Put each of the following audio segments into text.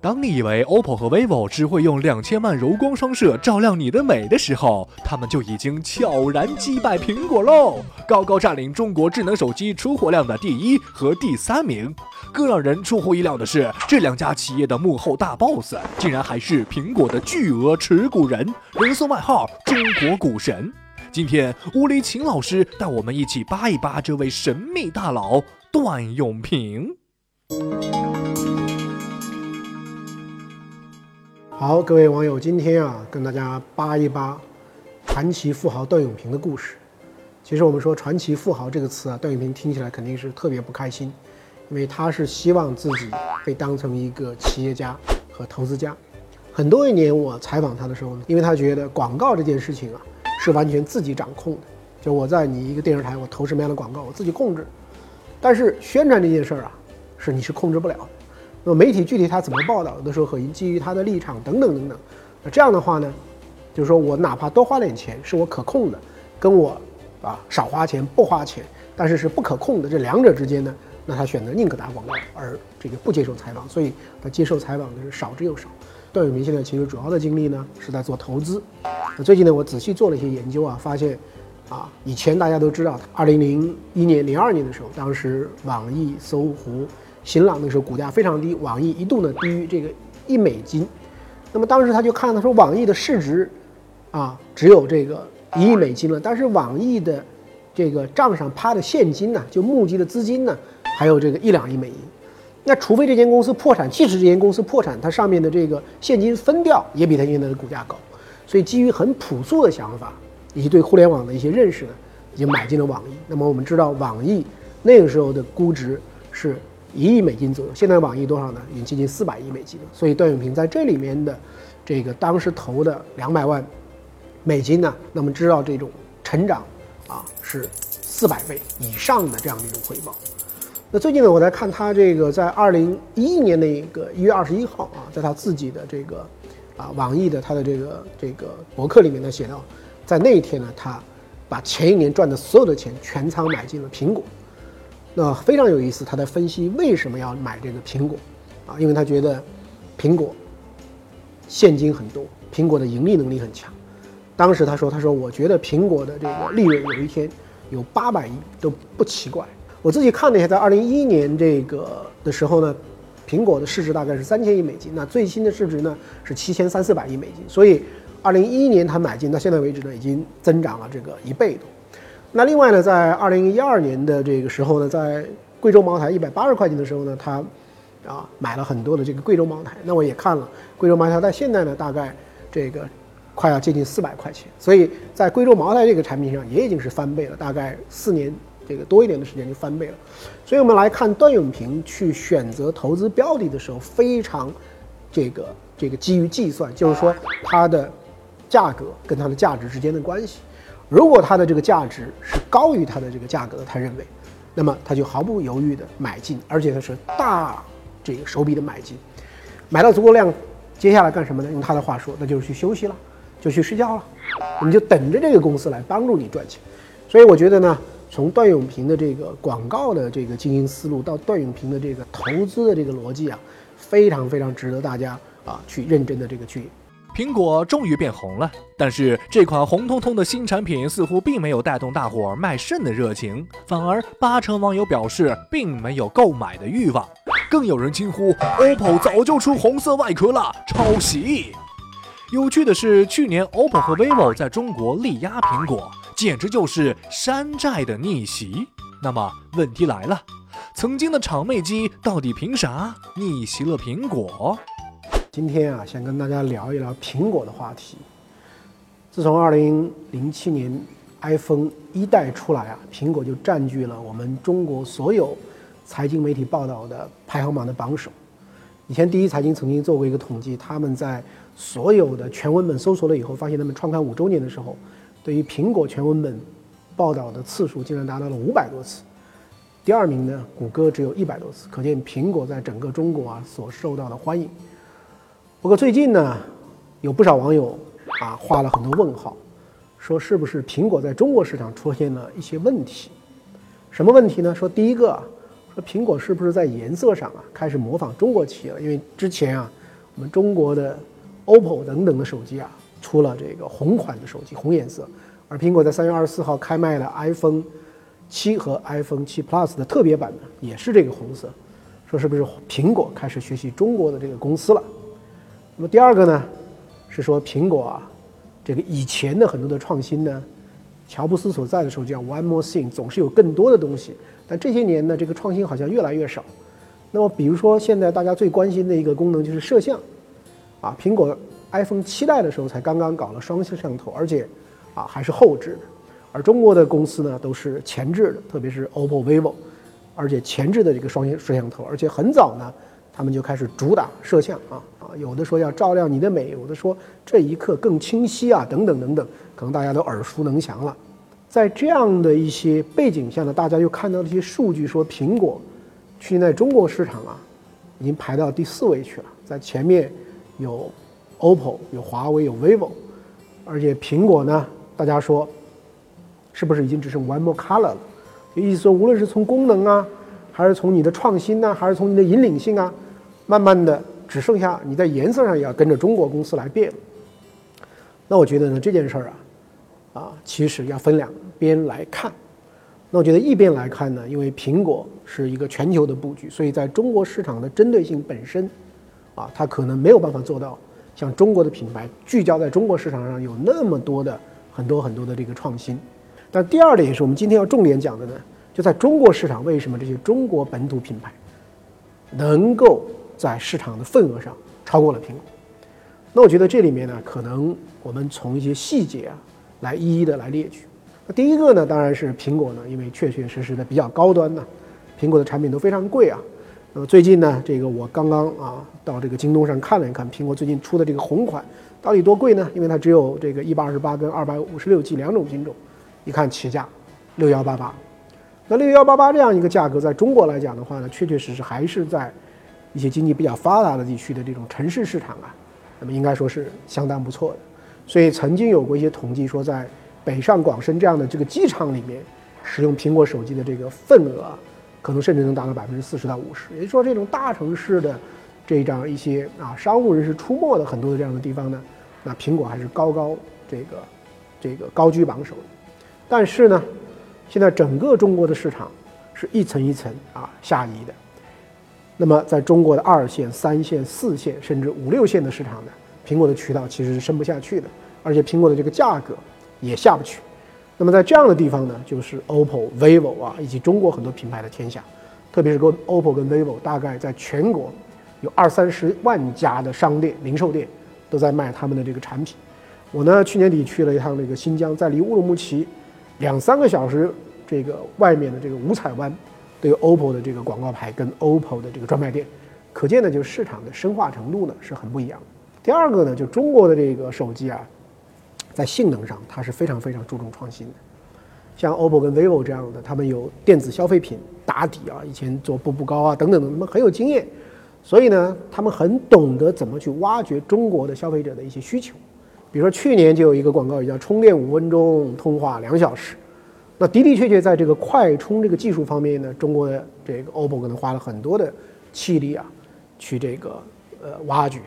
当你以为 OPPO 和 vivo 只会用两千万柔光双摄照亮你的美的时候，他们就已经悄然击败苹果喽，高高占领中国智能手机出货量的第一和第三名。更让人出乎意料的是，这两家企业的幕后大 boss 竟然还是苹果的巨额持股人，人送外号“中国股神”。今天，吴黎秦老师带我们一起扒一扒这位神秘大佬段永平。好，各位网友，今天啊，跟大家扒一扒传奇富豪段永平的故事。其实我们说“传奇富豪”这个词啊，段永平听起来肯定是特别不开心，因为他是希望自己被当成一个企业家和投资家。很多一年我采访他的时候呢，因为他觉得广告这件事情啊，是完全自己掌控的，就我在你一个电视台，我投什么样的广告，我自己控制。但是宣传这件事儿啊，是你是控制不了的。那么媒体具体他怎么报道，有的时候很基于他的立场等等等等。那这样的话呢，就是说我哪怕多花点钱是我可控的，跟我啊少花钱不花钱，但是是不可控的这两者之间呢，那他选择宁可打广告而这个不接受采访，所以他接受采访的是少之又少。段永平现在其实主要的精力呢是在做投资。那最近呢，我仔细做了一些研究啊，发现啊，以前大家都知道，二零零一年、零二年的时候，当时网易、搜狐。新浪那时候股价非常低，网易一度呢低于这个一美金，那么当时他就看他说网易的市值啊只有这个一亿美金了，但是网易的这个账上趴的现金呢，就募集的资金呢还有这个一两亿美金，那除非这间公司破产，即使这间公司破产，它上面的这个现金分掉也比它现在的股价高，所以基于很朴素的想法以及对互联网的一些认识呢，已经买进了网易。那么我们知道网易那个时候的估值是。一亿美金左右，现在网易多少呢？已经接近四百亿美金了。所以段永平在这里面的这个当时投的两百万美金呢，那么知道这种成长啊是四百倍以上的这样的一种回报。那最近呢，我在看他这个在二零一一年的一个一月二十一号啊，在他自己的这个啊网易的他的这个这个博客里面呢写到，在那一天呢，他把前一年赚的所有的钱全仓买进了苹果。那非常有意思，他在分析为什么要买这个苹果，啊，因为他觉得苹果现金很多，苹果的盈利能力很强。当时他说：“他说我觉得苹果的这个利润有一天有八百亿都不奇怪。”我自己看了一下，在二零一一年这个的时候呢，苹果的市值大概是三千亿美金，那最新的市值呢是七千三四百亿美金。所以二零一一年他买进到现在为止呢，已经增长了这个一倍多。那另外呢，在二零一二年的这个时候呢，在贵州茅台一百八十块钱的时候呢，他啊买了很多的这个贵州茅台。那我也看了贵州茅台，在现在呢，大概这个快要接近四百块钱。所以在贵州茅台这个产品上也已经是翻倍了，大概四年这个多一点的时间就翻倍了。所以我们来看段永平去选择投资标的的时候，非常这个这个基于计算，就是说它的价格跟它的价值之间的关系。如果它的这个价值是高于它的这个价格的，他认为，那么他就毫不犹豫的买进，而且他是大这个手笔的买进，买到足够量，接下来干什么呢？用他的话说，那就是去休息了，就去睡觉了，你就等着这个公司来帮助你赚钱。所以我觉得呢，从段永平的这个广告的这个经营思路到段永平的这个投资的这个逻辑啊，非常非常值得大家啊去认真的这个去。苹果终于变红了，但是这款红彤彤的新产品似乎并没有带动大伙卖肾的热情，反而八成网友表示并没有购买的欲望，更有人惊呼：“OPPO 早就出红色外壳了，抄袭！”有趣的是，去年 OPPO 和 vivo 在中国力压苹果，简直就是山寨的逆袭。那么问题来了，曾经的厂妹机到底凭啥逆袭了苹果？今天啊，想跟大家聊一聊苹果的话题。自从二零零七年 iPhone 一代出来啊，苹果就占据了我们中国所有财经媒体报道的排行榜的榜首。以前第一财经曾经做过一个统计，他们在所有的全文本搜索了以后，发现他们创刊五周年的时候，对于苹果全文本报道的次数竟然达到了五百多次。第二名呢，谷歌只有一百多次，可见苹果在整个中国啊所受到的欢迎。不过最近呢，有不少网友啊画了很多问号，说是不是苹果在中国市场出现了一些问题？什么问题呢？说第一个，说苹果是不是在颜色上啊开始模仿中国企业了？因为之前啊我们中国的 OPPO 等等的手机啊，出了这个红款的手机，红颜色。而苹果在三月二十四号开卖的 iPhone 七和 iPhone 七 Plus 的特别版呢，也是这个红色。说是不是苹果开始学习中国的这个公司了？那么第二个呢，是说苹果啊，这个以前的很多的创新呢，乔布斯所在的时候叫 One More Thing，总是有更多的东西。但这些年呢，这个创新好像越来越少。那么比如说现在大家最关心的一个功能就是摄像，啊，苹果 iPhone 七代的时候才刚刚搞了双摄像头，而且啊还是后置的，而中国的公司呢都是前置的，特别是 OPPO、vivo。而且前置的这个双摄像头，而且很早呢，他们就开始主打摄像啊啊，有的说要照亮你的美，有的说这一刻更清晰啊，等等等等，可能大家都耳熟能详了。在这样的一些背景下呢，大家又看到了一些数据，说苹果去年在中国市场啊，已经排到第四位去了，在前面有 OPPO、有华为、有 vivo，而且苹果呢，大家说是不是已经只剩 One More Color 了？就意思说，无论是从功能啊，还是从你的创新呢，还是从你的引领性啊，慢慢的只剩下你在颜色上也要跟着中国公司来变。那我觉得呢，这件事儿啊，啊，其实要分两边来看。那我觉得一边来看呢，因为苹果是一个全球的布局，所以在中国市场的针对性本身，啊，它可能没有办法做到像中国的品牌聚焦在中国市场上有那么多的很多很多的这个创新。但第二点也是我们今天要重点讲的呢，就在中国市场，为什么这些中国本土品牌能够在市场的份额上超过了苹果？那我觉得这里面呢，可能我们从一些细节啊来一一的来列举。那第一个呢，当然是苹果呢，因为确确实实的比较高端呢，苹果的产品都非常贵啊。那么最近呢，这个我刚刚啊到这个京东上看了一看，苹果最近出的这个红款到底多贵呢？因为它只有这个一百二十八跟二百五十六 G 两种品种。一看起价六幺八八，那六幺八八这样一个价格，在中国来讲的话呢，确确实实还是在一些经济比较发达的地区的这种城市市场啊，那么应该说是相当不错的。所以曾经有过一些统计说，在北上广深这样的这个机场里面，使用苹果手机的这个份额，可能甚至能达到百分之四十到五十。也就是说，这种大城市的这样一些啊商务人士出没的很多的这样的地方呢，那苹果还是高高这个这个高居榜首。但是呢，现在整个中国的市场是一层一层啊下移的。那么在中国的二线、三线、四线甚至五六线的市场呢，苹果的渠道其实是升不下去的，而且苹果的这个价格也下不去。那么在这样的地方呢，就是 OPPO、vivo 啊以及中国很多品牌的天下，特别是跟 OPPO 跟 vivo，大概在全国有二三十万家的商店、零售店都在卖他们的这个产品。我呢去年底去了一趟那个新疆，在离乌鲁木齐。两三个小时，这个外面的这个五彩湾，都有 OPPO 的这个广告牌跟 OPPO 的这个专卖店，可见呢，就是市场的深化程度呢是很不一样的。第二个呢，就中国的这个手机啊，在性能上它是非常非常注重创新的，像 OPPO 跟 vivo 这样的，他们有电子消费品打底啊，以前做步步高啊等等的，他们很有经验，所以呢，他们很懂得怎么去挖掘中国的消费者的一些需求。比如说去年就有一个广告语叫“充电五分钟，通话两小时”，那的的确确在这个快充这个技术方面呢，中国的这个 OPPO 可能花了很多的气力啊，去这个呃挖掘。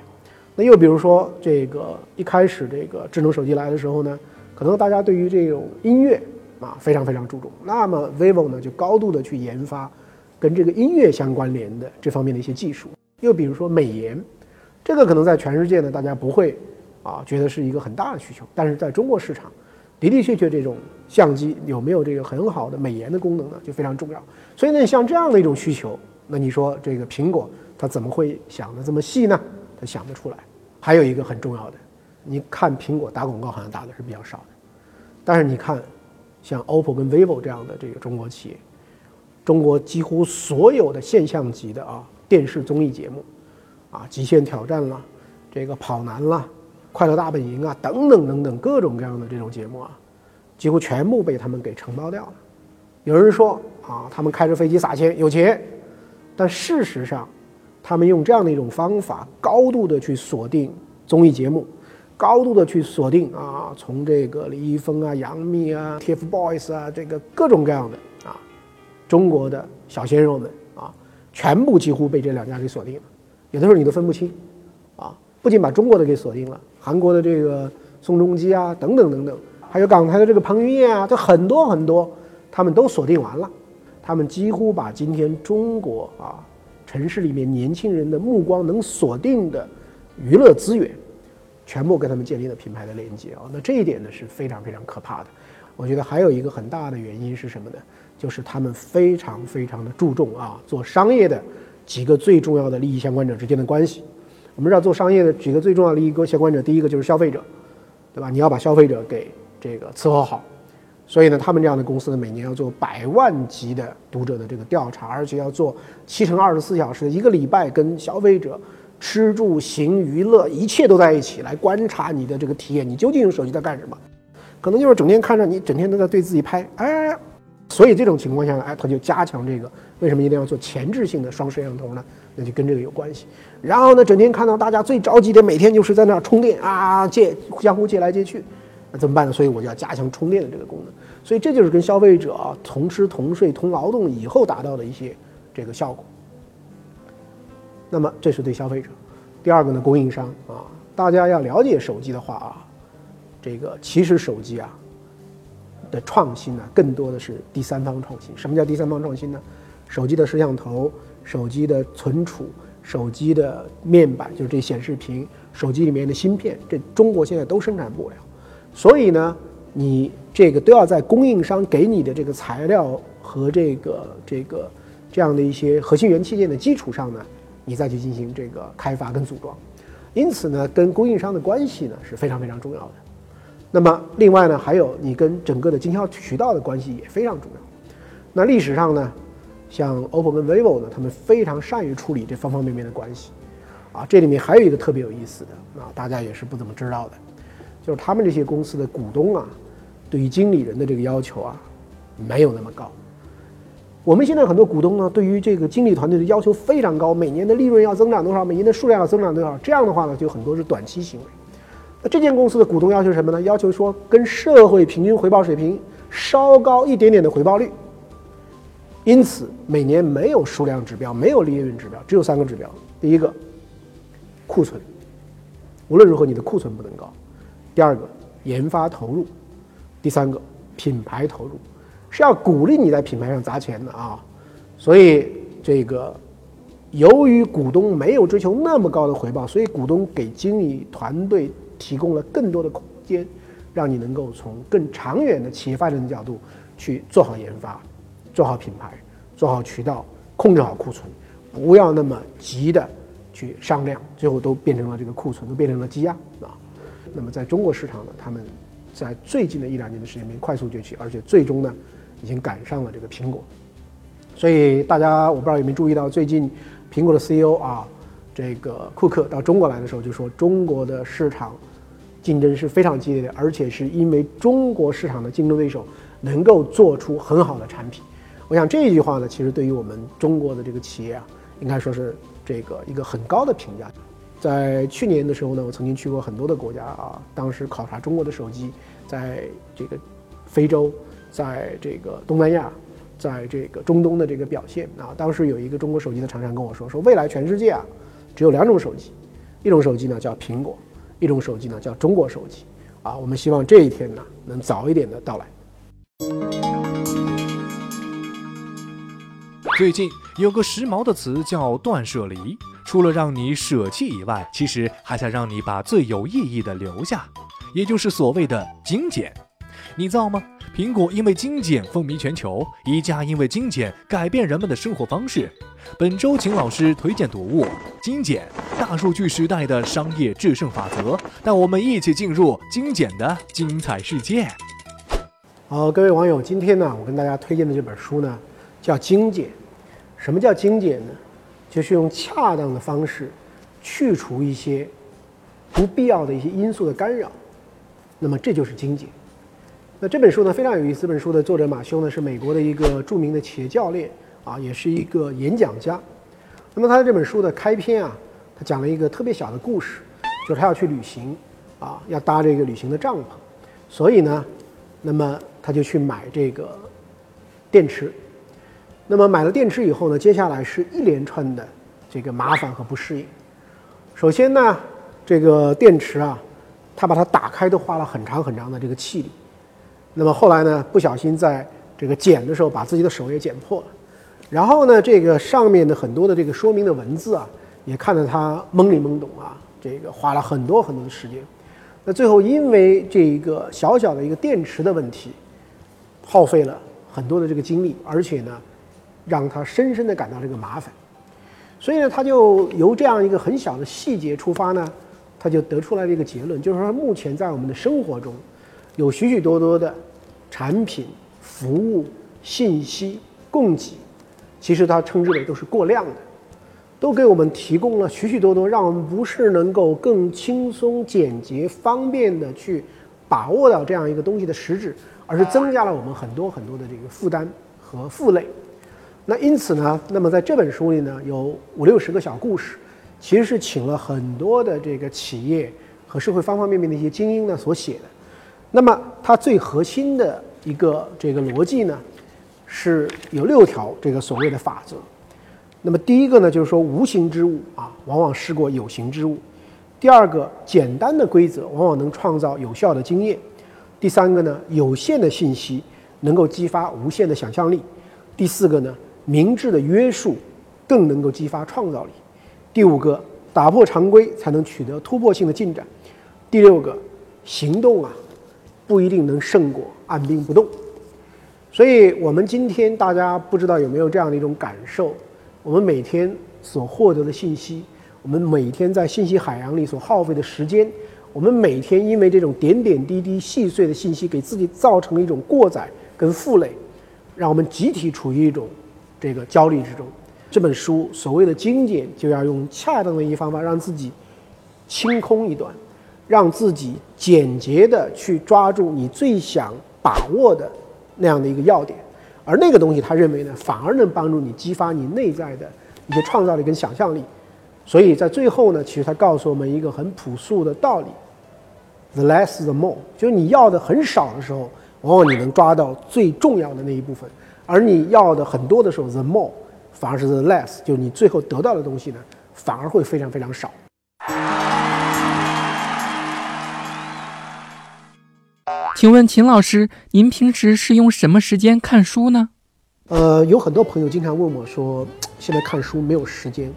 那又比如说这个一开始这个智能手机来的时候呢，可能大家对于这种音乐啊非常非常注重，那么 vivo 呢就高度的去研发跟这个音乐相关联的这方面的一些技术。又比如说美颜，这个可能在全世界呢大家不会。啊，觉得是一个很大的需求，但是在中国市场，的的确确这种相机有没有这个很好的美颜的功能呢，就非常重要。所以呢，像这样的一种需求，那你说这个苹果它怎么会想的这么细呢？它想得出来。还有一个很重要的，你看苹果打广告好像打的是比较少的，但是你看像 OPPO 跟 vivo 这样的这个中国企业，中国几乎所有的现象级的啊电视综艺节目，啊极限挑战啦，这个跑男啦。快乐大本营啊，等等等等，各种各样的这种节目啊，几乎全部被他们给承包掉了。有人说啊，他们开着飞机撒钱有钱，但事实上，他们用这样的一种方法，高度的去锁定综艺节目，高度的去锁定啊，从这个李易峰啊、杨幂啊、TFBOYS 啊，这个各种各样的啊，中国的小鲜肉们啊，全部几乎被这两家给锁定了。有的时候你都分不清啊。不仅把中国的给锁定了，韩国的这个宋仲基啊，等等等等，还有港台的这个彭于晏啊，就很多很多，他们都锁定完了。他们几乎把今天中国啊城市里面年轻人的目光能锁定的娱乐资源，全部跟他们建立了品牌的连接啊。那这一点呢是非常非常可怕的。我觉得还有一个很大的原因是什么呢？就是他们非常非常的注重啊做商业的几个最重要的利益相关者之间的关系。我们知道做商业的几个最重要的利益相关者，第一个就是消费者，对吧？你要把消费者给这个伺候好。所以呢，他们这样的公司呢，每年要做百万级的读者的这个调查，而且要做七乘二十四小时，一个礼拜跟消费者吃住行娱乐一切都在一起来观察你的这个体验，你究竟用手机在干什么？可能就是整天看着你，整天都在对自己拍，哎，所以这种情况下呢，哎，他就加强这个，为什么一定要做前置性的双摄像头呢？那就跟这个有关系。然后呢，整天看到大家最着急的，每天就是在那儿充电啊，借相互借来借去。那怎么办呢？所以我就要加强充电的这个功能。所以这就是跟消费者同吃同睡同劳动以后达到的一些这个效果。那么这是对消费者。第二个呢，供应商啊，大家要了解手机的话啊，这个其实手机啊的创新呢，更多的是第三方创新。什么叫第三方创新呢？手机的摄像头、手机的存储、手机的面板，就是这显示屏、手机里面的芯片，这中国现在都生产不了。所以呢，你这个都要在供应商给你的这个材料和这个这个这样的一些核心元器件的基础上呢，你再去进行这个开发跟组装。因此呢，跟供应商的关系呢是非常非常重要的。那么另外呢，还有你跟整个的经销渠道的关系也非常重要。那历史上呢，像 OPPO 跟 vivo 呢，他们非常善于处理这方方面面的关系。啊，这里面还有一个特别有意思的啊，大家也是不怎么知道的。就是他们这些公司的股东啊，对于经理人的这个要求啊，没有那么高。我们现在很多股东呢，对于这个经理团队的要求非常高，每年的利润要增长多少，每年的数量要增长多少。这样的话呢，就很多是短期行为。那这间公司的股东要求什么呢？要求说跟社会平均回报水平稍高一点点的回报率。因此，每年没有数量指标，没有利润指标，只有三个指标：第一个，库存，无论如何你的库存不能高。第二个研发投入，第三个品牌投入，是要鼓励你在品牌上砸钱的啊。所以这个由于股东没有追求那么高的回报，所以股东给经理团队提供了更多的空间，让你能够从更长远的企业发展的角度去做好研发，做好品牌，做好渠道，控制好库存，不要那么急的去上量，最后都变成了这个库存都变成了积压啊。那么在中国市场呢，他们在最近的一两年的时间里面快速崛起，而且最终呢，已经赶上了这个苹果。所以大家我不知道有没有注意到，最近苹果的 CEO 啊，这个库克到中国来的时候就说，中国的市场竞争是非常激烈的，而且是因为中国市场的竞争对手能够做出很好的产品。我想这一句话呢，其实对于我们中国的这个企业啊，应该说是这个一个很高的评价。在去年的时候呢，我曾经去过很多的国家啊。当时考察中国的手机，在这个非洲，在这个东南亚，在这个中东的这个表现啊。当时有一个中国手机的厂商跟我说，说未来全世界啊，只有两种手机，一种手机呢叫苹果，一种手机呢叫中国手机啊。我们希望这一天呢能早一点的到来。最近有个时髦的词叫断舍离。除了让你舍弃以外，其实还想让你把最有意义的留下，也就是所谓的精简。你造吗？苹果因为精简风靡全球，宜家因为精简改变人们的生活方式。本周请老师推荐读物《精简：大数据时代的商业制胜法则》，带我们一起进入精简的精彩世界。好，各位网友，今天呢，我跟大家推荐的这本书呢，叫《精简》。什么叫精简呢？就是用恰当的方式去除一些不必要的一些因素的干扰，那么这就是精简。那这本书呢非常有意思，这本书的作者马修呢是美国的一个著名的企业教练啊，也是一个演讲家。那么他的这本书的开篇啊，他讲了一个特别小的故事，就是他要去旅行啊，要搭这个旅行的帐篷，所以呢，那么他就去买这个电池。那么买了电池以后呢，接下来是一连串的这个麻烦和不适应。首先呢，这个电池啊，他把它打开都花了很长很长的这个气力。那么后来呢，不小心在这个剪的时候把自己的手也剪破了。然后呢，这个上面的很多的这个说明的文字啊，也看得他懵里懵懂啊，这个花了很多很多的时间。那最后因为这一个小小的一个电池的问题，耗费了很多的这个精力，而且呢，让他深深的感到这个麻烦。所以呢，他就由这样一个很小的细节出发呢，他就得出来了一个结论，就是说目前在我们的生活中，有许许多多的产品、服务、信息供给。其实它称之为都是过量的，都给我们提供了许许多多让我们不是能够更轻松、简洁、方便的去把握到这样一个东西的实质，而是增加了我们很多很多的这个负担和负累。那因此呢，那么在这本书里呢，有五六十个小故事，其实是请了很多的这个企业和社会方方面面的一些精英呢所写的。那么它最核心的一个这个逻辑呢？是有六条这个所谓的法则。那么第一个呢，就是说无形之物啊，往往胜过有形之物。第二个，简单的规则往往能创造有效的经验。第三个呢，有限的信息能够激发无限的想象力。第四个呢，明智的约束更能够激发创造力。第五个，打破常规才能取得突破性的进展。第六个，行动啊，不一定能胜过按兵不动。所以，我们今天大家不知道有没有这样的一种感受：我们每天所获得的信息，我们每天在信息海洋里所耗费的时间，我们每天因为这种点点滴滴、细碎的信息，给自己造成了一种过载跟负累，让我们集体处于一种这个焦虑之中。这本书所谓的精简，就要用恰当的一方法，让自己清空一段，让自己简洁的去抓住你最想把握的。那样的一个要点，而那个东西，他认为呢，反而能帮助你激发你内在的一些创造力跟想象力。所以在最后呢，其实他告诉我们一个很朴素的道理：the less the more。就是你要的很少的时候，往往你能抓到最重要的那一部分；而你要的很多的时候，the more，反而是 the less，就你最后得到的东西呢，反而会非常非常少。请问秦老师，您平时是用什么时间看书呢？呃，有很多朋友经常问我说，现在看书没有时间。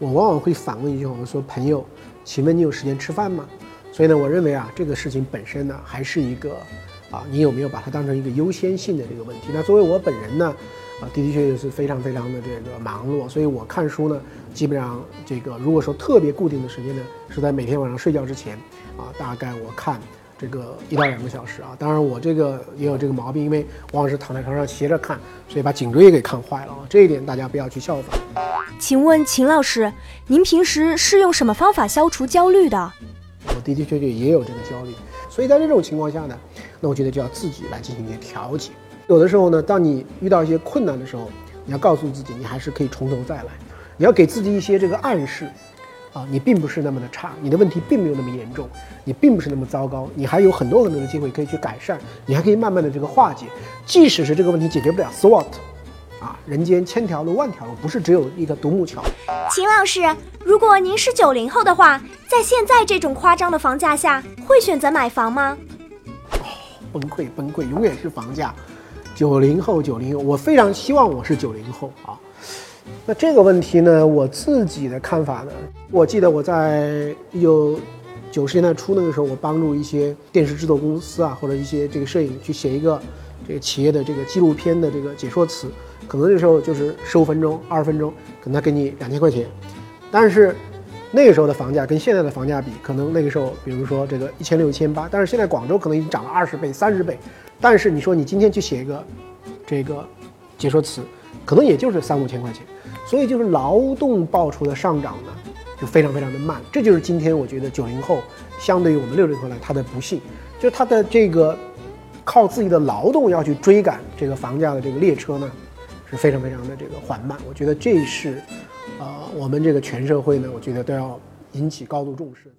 我往往会反问一句话，我说：“朋友，请问你有时间吃饭吗？”所以呢，我认为啊，这个事情本身呢，还是一个啊，你有没有把它当成一个优先性的这个问题？那作为我本人呢，啊，的的确确是非常非常的这个忙碌，所以我看书呢，基本上这个如果说特别固定的时间呢，是在每天晚上睡觉之前啊，大概我看。这个一到两个小时啊，当然我这个也有这个毛病，因为往往是躺在床上斜着看，所以把颈椎给看坏了啊。这一点大家不要去效仿。请问秦老师，您平时是用什么方法消除焦虑的？我的的确确也有这个焦虑，所以在这种情况下呢，那我觉得就要自己来进行一些调节。有的时候呢，当你遇到一些困难的时候，你要告诉自己，你还是可以从头再来，你要给自己一些这个暗示。啊，你并不是那么的差，你的问题并没有那么严重，你并不是那么糟糕，你还有很多很多的机会可以去改善，你还可以慢慢的这个化解。即使是这个问题解决不了，SWOT，啊，人间千条路万条路，不是只有一个独木桥。秦老师，如果您是九零后的话，在现在这种夸张的房价下，会选择买房吗？哦，崩溃崩溃，永远是房价。九零后，九零后，我非常希望我是九零后啊。那这个问题呢，我自己的看法呢，我记得我在一九九十年代初那个时候，我帮助一些电视制作公司啊，或者一些这个摄影去写一个这个企业的这个纪录片的这个解说词，可能那时候就是十五分钟、二十分钟，可能他给你两千块钱，但是那个时候的房价跟现在的房价比，可能那个时候，比如说这个一千六、一千八，但是现在广州可能已经涨了二十倍、三十倍，但是你说你今天去写一个这个解说词，可能也就是三五千块钱。所以就是劳动报酬的上涨呢，就非常非常的慢。这就是今天我觉得九零后相对于我们六零后来他的不幸，就他的这个靠自己的劳动要去追赶这个房价的这个列车呢，是非常非常的这个缓慢。我觉得这是，呃，我们这个全社会呢，我觉得都要引起高度重视。